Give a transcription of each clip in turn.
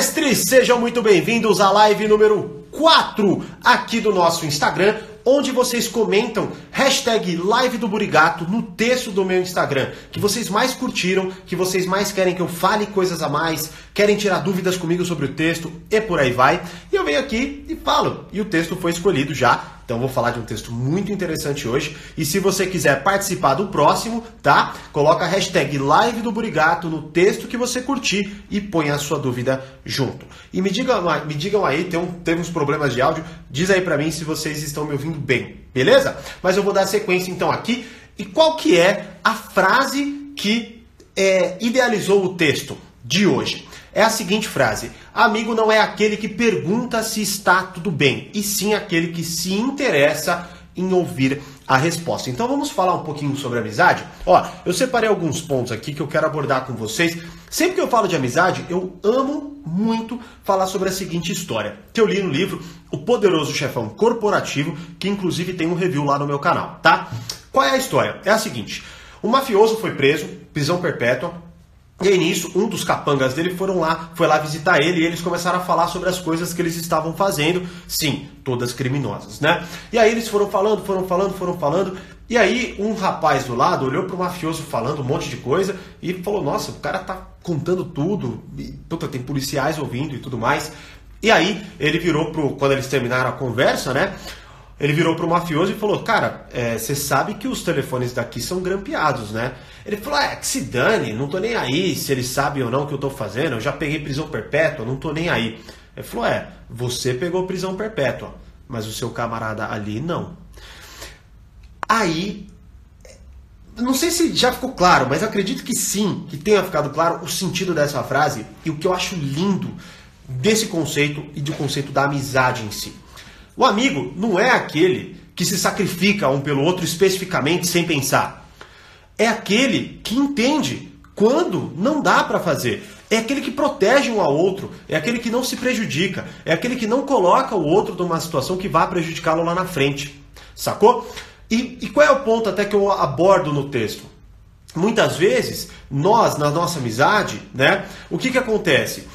mestres! Sejam muito bem-vindos à live número 4 aqui do nosso Instagram, onde vocês comentam hashtag live do Burigato no texto do meu Instagram, que vocês mais curtiram, que vocês mais querem que eu fale coisas a mais, querem tirar dúvidas comigo sobre o texto e por aí vai. E eu venho aqui e falo. E o texto foi escolhido já então vou falar de um texto muito interessante hoje. E se você quiser participar do próximo, tá? Coloca a hashtag live do Burigato no texto que você curtir e põe a sua dúvida junto. E me digam, me digam aí, tem, um, tem uns problemas de áudio, diz aí pra mim se vocês estão me ouvindo bem, beleza? Mas eu vou dar sequência então aqui. E qual que é a frase que é, idealizou o texto de hoje? É a seguinte frase: Amigo não é aquele que pergunta se está tudo bem, e sim aquele que se interessa em ouvir a resposta. Então vamos falar um pouquinho sobre amizade? Ó, eu separei alguns pontos aqui que eu quero abordar com vocês. Sempre que eu falo de amizade, eu amo muito falar sobre a seguinte história, que eu li no livro O Poderoso Chefão Corporativo, que inclusive tem um review lá no meu canal, tá? Qual é a história? É a seguinte: o mafioso foi preso, prisão perpétua, e aí nisso, um dos capangas dele foram lá, foi lá visitar ele e eles começaram a falar sobre as coisas que eles estavam fazendo, sim, todas criminosas, né? E aí eles foram falando, foram falando, foram falando, e aí um rapaz do lado olhou para o mafioso falando um monte de coisa e falou: "Nossa, o cara tá contando tudo, e, puta, tem policiais ouvindo e tudo mais". E aí ele virou pro quando eles terminaram a conversa, né? Ele virou pro mafioso e falou: Cara, você é, sabe que os telefones daqui são grampeados, né? Ele falou: É, que se dane, não tô nem aí se eles sabem ou não o que eu tô fazendo, eu já peguei prisão perpétua, não tô nem aí. Ele falou: É, você pegou prisão perpétua, mas o seu camarada ali não. Aí, não sei se já ficou claro, mas acredito que sim, que tenha ficado claro o sentido dessa frase e o que eu acho lindo desse conceito e do conceito da amizade em si. O amigo não é aquele que se sacrifica um pelo outro especificamente sem pensar. É aquele que entende quando não dá para fazer. É aquele que protege um ao outro, é aquele que não se prejudica, é aquele que não coloca o outro numa situação que vá prejudicá-lo lá na frente. Sacou? E, e qual é o ponto até que eu abordo no texto? Muitas vezes, nós, na nossa amizade, né, o que, que acontece?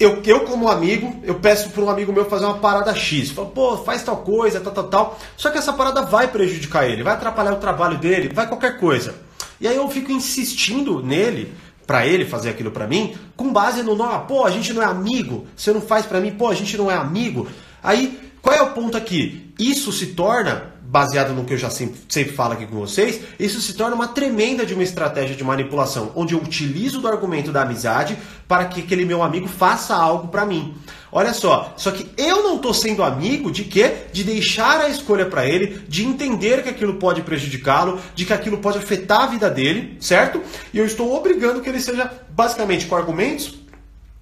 Eu, eu como amigo, eu peço para um amigo meu fazer uma parada X. Falo, pô, faz tal coisa, tal, tal, tal. Só que essa parada vai prejudicar ele, vai atrapalhar o trabalho dele, vai qualquer coisa. E aí eu fico insistindo nele, para ele fazer aquilo para mim, com base no, pô, a gente não é amigo, você não faz para mim, pô, a gente não é amigo. Aí, qual é o ponto aqui? Isso se torna baseado no que eu já sempre, sempre falo aqui com vocês, isso se torna uma tremenda de uma estratégia de manipulação, onde eu utilizo do argumento da amizade para que aquele meu amigo faça algo para mim. Olha só, só que eu não estou sendo amigo de quê? De deixar a escolha para ele, de entender que aquilo pode prejudicá-lo, de que aquilo pode afetar a vida dele, certo? E eu estou obrigando que ele seja basicamente com argumentos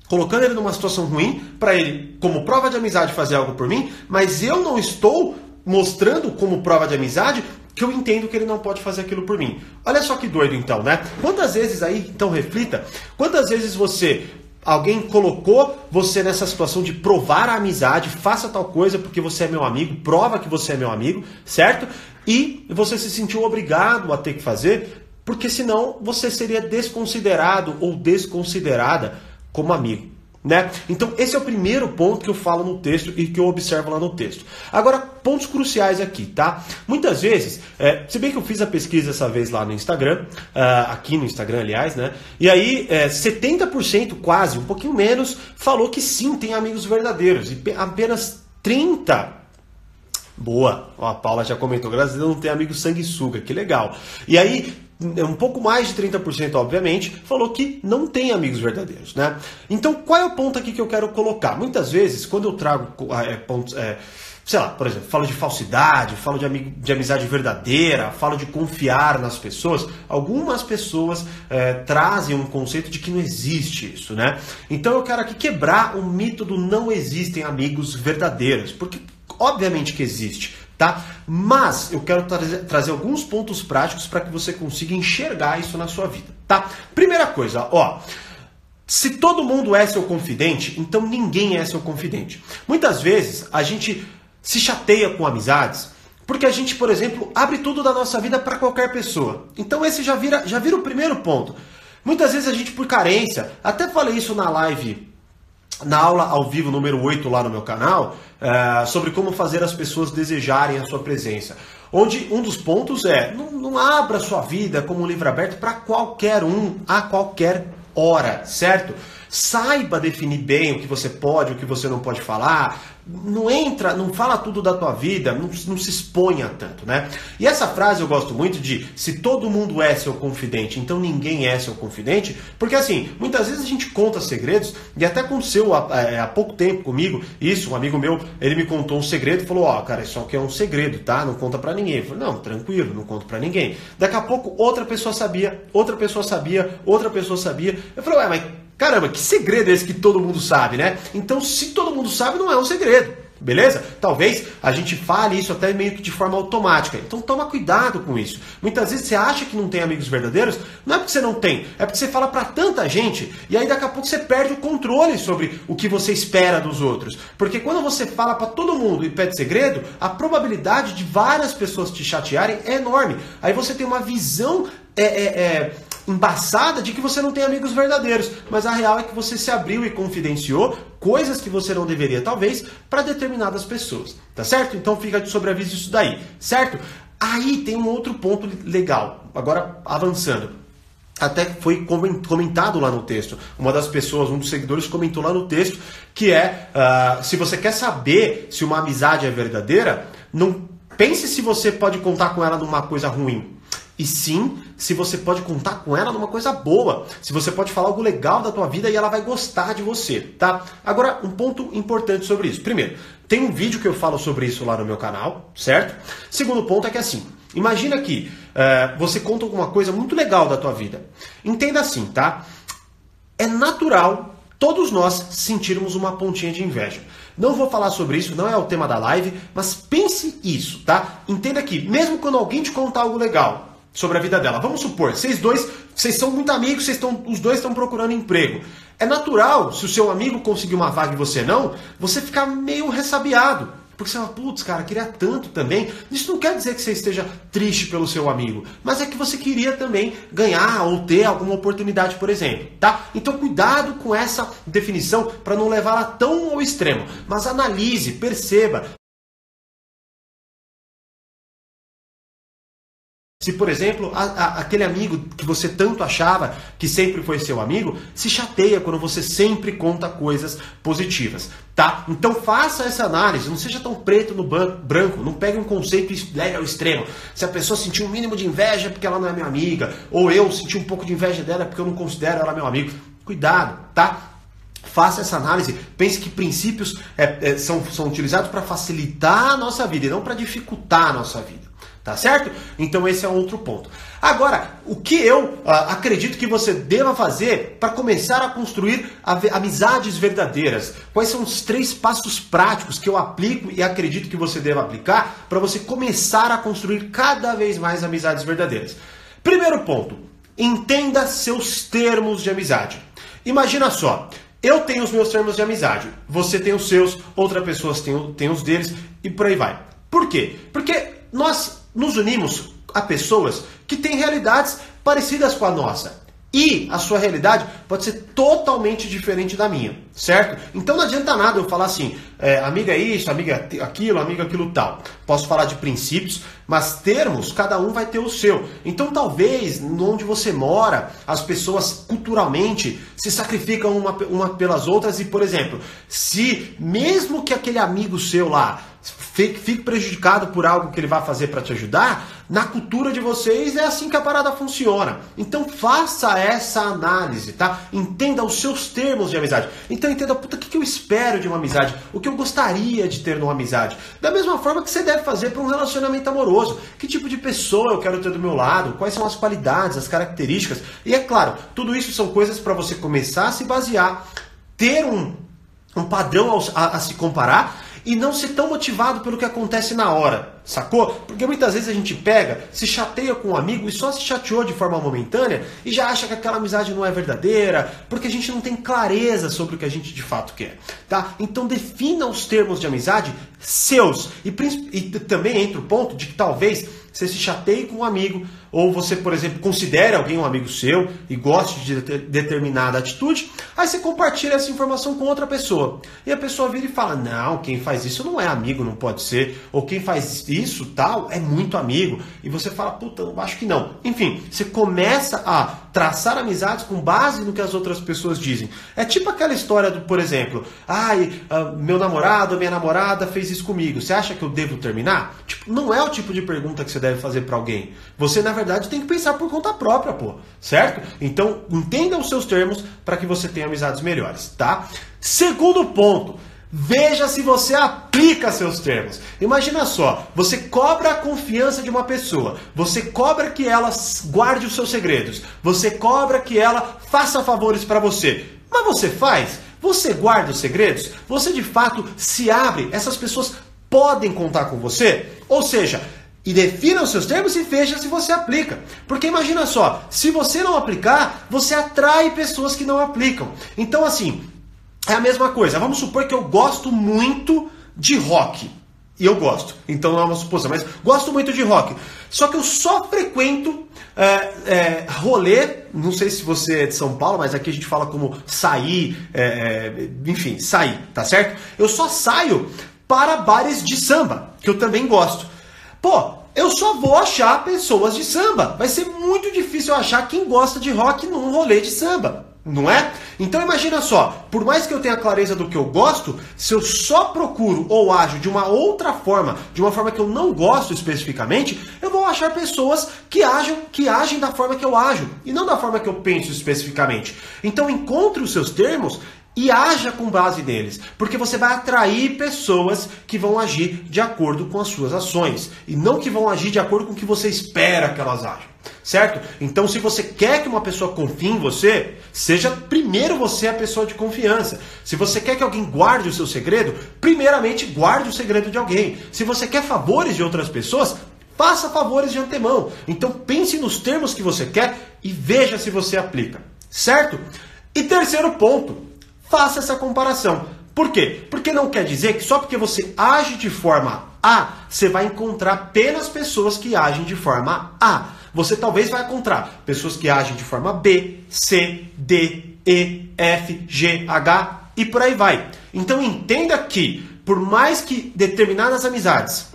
colocando ele numa situação ruim para ele, como prova de amizade, fazer algo por mim, mas eu não estou mostrando como prova de amizade que eu entendo que ele não pode fazer aquilo por mim. Olha só que doido então, né? Quantas vezes aí, então reflita, quantas vezes você alguém colocou você nessa situação de provar a amizade, faça tal coisa porque você é meu amigo, prova que você é meu amigo, certo? E você se sentiu obrigado a ter que fazer, porque senão você seria desconsiderado ou desconsiderada como amigo. Né? Então, esse é o primeiro ponto que eu falo no texto e que eu observo lá no texto. Agora, pontos cruciais aqui, tá? Muitas vezes, é, se bem que eu fiz a pesquisa essa vez lá no Instagram, uh, aqui no Instagram, aliás, né? E aí, é, 70% quase, um pouquinho menos, falou que sim, tem amigos verdadeiros. E apenas 30% Boa, a Paula já comentou, graças a Deus não tem amigo sanguessuga, que legal. E aí, um pouco mais de 30%, obviamente, falou que não tem amigos verdadeiros, né? Então, qual é o ponto aqui que eu quero colocar? Muitas vezes, quando eu trago é, pontos, é, sei lá, por exemplo, falo de falsidade, falo de, amigo, de amizade verdadeira, falo de confiar nas pessoas, algumas pessoas é, trazem um conceito de que não existe isso, né? Então, eu quero aqui quebrar o mito do não existem amigos verdadeiros, porque obviamente que existe tá? Mas eu quero trazer, trazer alguns pontos práticos para que você consiga enxergar isso na sua vida, tá? Primeira coisa, ó. Se todo mundo é seu confidente, então ninguém é seu confidente. Muitas vezes a gente se chateia com amizades porque a gente, por exemplo, abre tudo da nossa vida para qualquer pessoa. Então esse já vira, já vira o primeiro ponto. Muitas vezes a gente, por carência, até falei isso na live na aula ao vivo número 8 lá no meu canal, uh, sobre como fazer as pessoas desejarem a sua presença. Onde um dos pontos é, não, não abra sua vida como um livro aberto para qualquer um, a qualquer hora, certo? Saiba definir bem o que você pode, o que você não pode falar. Não entra, não fala tudo da tua vida, não, não, se exponha tanto, né? E essa frase eu gosto muito de se todo mundo é seu confidente, então ninguém é seu confidente, porque assim, muitas vezes a gente conta segredos, e até aconteceu há, é, há pouco tempo comigo, isso, um amigo meu, ele me contou um segredo e falou, ó, oh, cara, isso aqui é um segredo, tá? Não conta para ninguém. Eu falei, não, tranquilo, não conto para ninguém. Daqui a pouco outra pessoa sabia, outra pessoa sabia, outra pessoa sabia. Eu falei, ué, mas Caramba, que segredo é esse que todo mundo sabe, né? Então, se todo mundo sabe, não é um segredo. Beleza? Talvez a gente fale isso até meio que de forma automática. Então toma cuidado com isso. Muitas vezes você acha que não tem amigos verdadeiros, não é porque você não tem, é porque você fala para tanta gente e aí daqui a pouco você perde o controle sobre o que você espera dos outros. Porque quando você fala para todo mundo e pede segredo, a probabilidade de várias pessoas te chatearem é enorme. Aí você tem uma visão é, é, é embaçada de que você não tem amigos verdadeiros, mas a real é que você se abriu e confidenciou coisas que você não deveria, talvez, para determinadas pessoas, tá certo? Então fica de sobreaviso isso daí, certo? Aí tem um outro ponto legal, agora avançando. Até foi comentado lá no texto. Uma das pessoas, um dos seguidores, comentou lá no texto que é: uh, se você quer saber se uma amizade é verdadeira, não pense se você pode contar com ela numa coisa ruim e sim, se você pode contar com ela numa coisa boa, se você pode falar algo legal da tua vida e ela vai gostar de você, tá? Agora, um ponto importante sobre isso. Primeiro, tem um vídeo que eu falo sobre isso lá no meu canal, certo? Segundo ponto é que assim, imagina que uh, você conta alguma coisa muito legal da tua vida. Entenda assim, tá? É natural todos nós sentirmos uma pontinha de inveja. Não vou falar sobre isso, não é o tema da live, mas pense isso, tá? Entenda que, mesmo quando alguém te contar algo legal, sobre a vida dela. Vamos supor, vocês dois, vocês são muito amigos, vocês estão, os dois estão procurando emprego. É natural, se o seu amigo conseguir uma vaga e você não, você ficar meio ressabiado. Porque você fala, putz, cara, queria tanto também. Isso não quer dizer que você esteja triste pelo seu amigo, mas é que você queria também ganhar ou ter alguma oportunidade, por exemplo, tá? Então cuidado com essa definição para não levá-la tão ao extremo, mas analise, perceba, Se, por exemplo, a, a, aquele amigo que você tanto achava que sempre foi seu amigo, se chateia quando você sempre conta coisas positivas, tá? Então faça essa análise, não seja tão preto no branco, não pegue um conceito e leve ao extremo. Se a pessoa sentir um mínimo de inveja porque ela não é minha amiga, ou eu senti um pouco de inveja dela porque eu não considero ela meu amigo, cuidado, tá? Faça essa análise, pense que princípios é, é, são, são utilizados para facilitar a nossa vida e não para dificultar a nossa vida. Tá certo? Então esse é outro ponto. Agora, o que eu uh, acredito que você deva fazer para começar a construir amizades verdadeiras? Quais são os três passos práticos que eu aplico e acredito que você deva aplicar para você começar a construir cada vez mais amizades verdadeiras? Primeiro ponto, entenda seus termos de amizade. Imagina só, eu tenho os meus termos de amizade, você tem os seus, outras pessoas têm, têm os deles e por aí vai. Por quê? Porque nós nos unimos a pessoas que têm realidades parecidas com a nossa. E a sua realidade pode ser totalmente diferente da minha, certo? Então não adianta nada eu falar assim, é, amiga isso, amiga aquilo, amiga aquilo tal. Posso falar de princípios, mas termos, cada um vai ter o seu. Então talvez, onde você mora, as pessoas culturalmente se sacrificam uma, uma pelas outras e, por exemplo, se mesmo que aquele amigo seu lá fique, prejudicado por algo que ele vai fazer para te ajudar, na cultura de vocês é assim que a parada funciona. Então faça essa análise, tá? Entenda os seus termos de amizade. Então entenda, puta, o que, eu espero de uma amizade? O que eu gostaria de ter numa amizade? Da mesma forma que você deve fazer para um relacionamento amoroso. Que tipo de pessoa eu quero ter do meu lado? Quais são as qualidades, as características? E é claro, tudo isso são coisas para você começar a se basear, ter um, um padrão a, a se comparar e não ser tão motivado pelo que acontece na hora, sacou? Porque muitas vezes a gente pega, se chateia com um amigo e só se chateou de forma momentânea e já acha que aquela amizade não é verdadeira, porque a gente não tem clareza sobre o que a gente de fato quer, tá? Então defina os termos de amizade seus e, e também entra o ponto de que talvez você se chateie com um amigo, ou você, por exemplo, considere alguém um amigo seu e goste de determinada atitude, aí você compartilha essa informação com outra pessoa. E a pessoa vira e fala: Não, quem faz isso não é amigo, não pode ser. Ou quem faz isso, tal, é muito amigo. E você fala: Puta, eu acho que não. Enfim, você começa a traçar amizades com base no que as outras pessoas dizem. É tipo aquela história do, por exemplo, ai, uh, meu namorado, minha namorada fez isso comigo. Você acha que eu devo terminar? Tipo, não é o tipo de pergunta que você deve fazer para alguém. Você, na verdade, tem que pensar por conta própria, pô. Certo? Então, entenda os seus termos para que você tenha amizades melhores, tá? Segundo ponto, Veja se você aplica seus termos. Imagina só, você cobra a confiança de uma pessoa, você cobra que ela guarde os seus segredos, você cobra que ela faça favores para você. Mas você faz? Você guarda os segredos? Você de fato se abre? Essas pessoas podem contar com você? Ou seja, e defina os seus termos e veja se você aplica. Porque imagina só, se você não aplicar, você atrai pessoas que não aplicam. Então, assim, é a mesma coisa. Vamos supor que eu gosto muito de rock. E eu gosto, então não é uma suposição, mas gosto muito de rock. Só que eu só frequento é, é, rolê, não sei se você é de São Paulo, mas aqui a gente fala como sair, é, é enfim, sair, tá certo? Eu só saio para bares de samba, que eu também gosto. Pô, eu só vou achar pessoas de samba. Vai ser muito difícil eu achar quem gosta de rock num rolê de samba. Não é? Então imagina só, por mais que eu tenha clareza do que eu gosto, se eu só procuro ou ajo de uma outra forma, de uma forma que eu não gosto especificamente, eu vou achar pessoas que agem, que agem da forma que eu ajo e não da forma que eu penso especificamente. Então encontre os seus termos e haja com base neles, porque você vai atrair pessoas que vão agir de acordo com as suas ações e não que vão agir de acordo com o que você espera que elas ajam, certo? Então, se você quer que uma pessoa confie em você, seja primeiro você a pessoa de confiança. Se você quer que alguém guarde o seu segredo, primeiramente guarde o segredo de alguém. Se você quer favores de outras pessoas, faça favores de antemão. Então, pense nos termos que você quer e veja se você aplica, certo? E terceiro ponto, Faça essa comparação. Por quê? Porque não quer dizer que só porque você age de forma A, você vai encontrar apenas pessoas que agem de forma A. Você talvez vai encontrar pessoas que agem de forma B, C, D, E, F, G, H e por aí vai. Então entenda que, por mais que determinadas amizades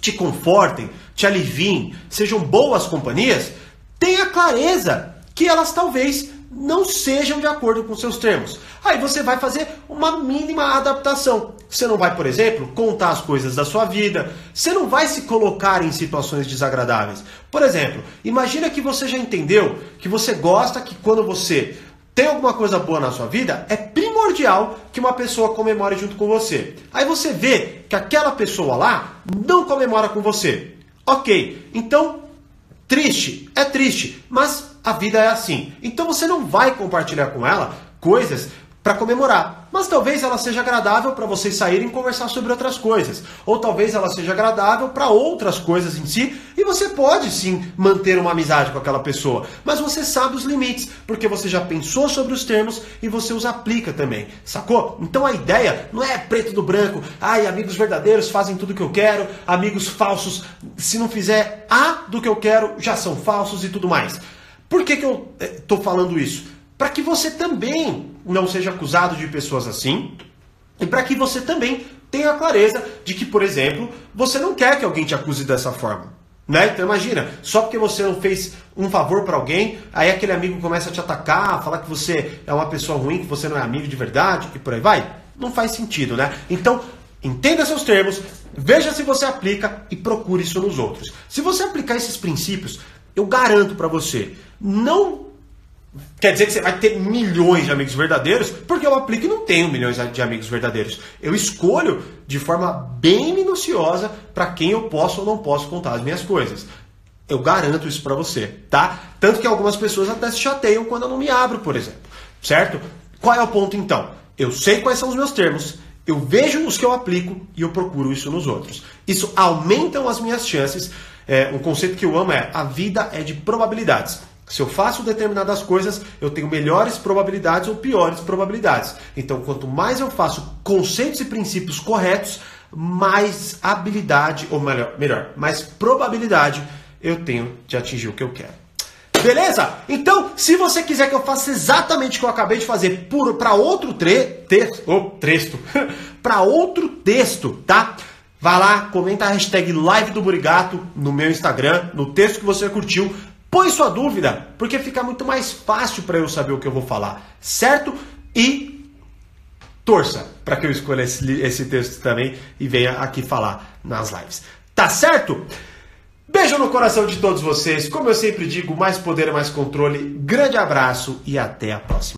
te confortem, te aliviem, sejam boas companhias, tenha clareza que elas talvez não sejam de acordo com seus termos. Aí você vai fazer uma mínima adaptação. Você não vai, por exemplo, contar as coisas da sua vida. Você não vai se colocar em situações desagradáveis. Por exemplo, imagina que você já entendeu que você gosta que quando você tem alguma coisa boa na sua vida, é primordial que uma pessoa comemore junto com você. Aí você vê que aquela pessoa lá não comemora com você. Ok, então triste, é triste, mas a vida é assim. Então você não vai compartilhar com ela coisas para comemorar. Mas talvez ela seja agradável para vocês saírem e conversar sobre outras coisas. Ou talvez ela seja agradável para outras coisas em si. E você pode sim manter uma amizade com aquela pessoa. Mas você sabe os limites, porque você já pensou sobre os termos e você os aplica também. Sacou? Então a ideia não é preto do branco. Ai, amigos verdadeiros fazem tudo que eu quero. Amigos falsos, se não fizer A do que eu quero, já são falsos e tudo mais. Por que, que eu estou eh, falando isso? Para que você também não seja acusado de pessoas assim e para que você também tenha a clareza de que, por exemplo, você não quer que alguém te acuse dessa forma. Né? Então imagina, só porque você não fez um favor para alguém, aí aquele amigo começa a te atacar, falar que você é uma pessoa ruim, que você não é amigo de verdade e por aí vai. Não faz sentido, né? Então, entenda seus termos, veja se você aplica e procure isso nos outros. Se você aplicar esses princípios, eu garanto para você, não quer dizer que você vai ter milhões de amigos verdadeiros, porque eu aplico e não tenho milhões de amigos verdadeiros. Eu escolho de forma bem minuciosa para quem eu posso ou não posso contar as minhas coisas. Eu garanto isso para você, tá? Tanto que algumas pessoas até se chateiam quando eu não me abro, por exemplo. Certo? Qual é o ponto então? Eu sei quais são os meus termos, eu vejo os que eu aplico e eu procuro isso nos outros. Isso aumenta as minhas chances é, um conceito que eu amo é a vida é de probabilidades. Se eu faço determinadas coisas, eu tenho melhores probabilidades ou piores probabilidades. Então, quanto mais eu faço conceitos e princípios corretos, mais habilidade, ou melhor, melhor mais probabilidade eu tenho de atingir o que eu quero. Beleza? Então, se você quiser que eu faça exatamente o que eu acabei de fazer para outro tre texto, para outro texto, tá? Vá lá, comenta a hashtag live do Burigato no meu Instagram, no texto que você curtiu. Põe sua dúvida, porque fica muito mais fácil para eu saber o que eu vou falar, certo? E torça para que eu escolha esse, esse texto também e venha aqui falar nas lives. Tá certo? Beijo no coração de todos vocês. Como eu sempre digo, mais poder mais controle. Grande abraço e até a próxima.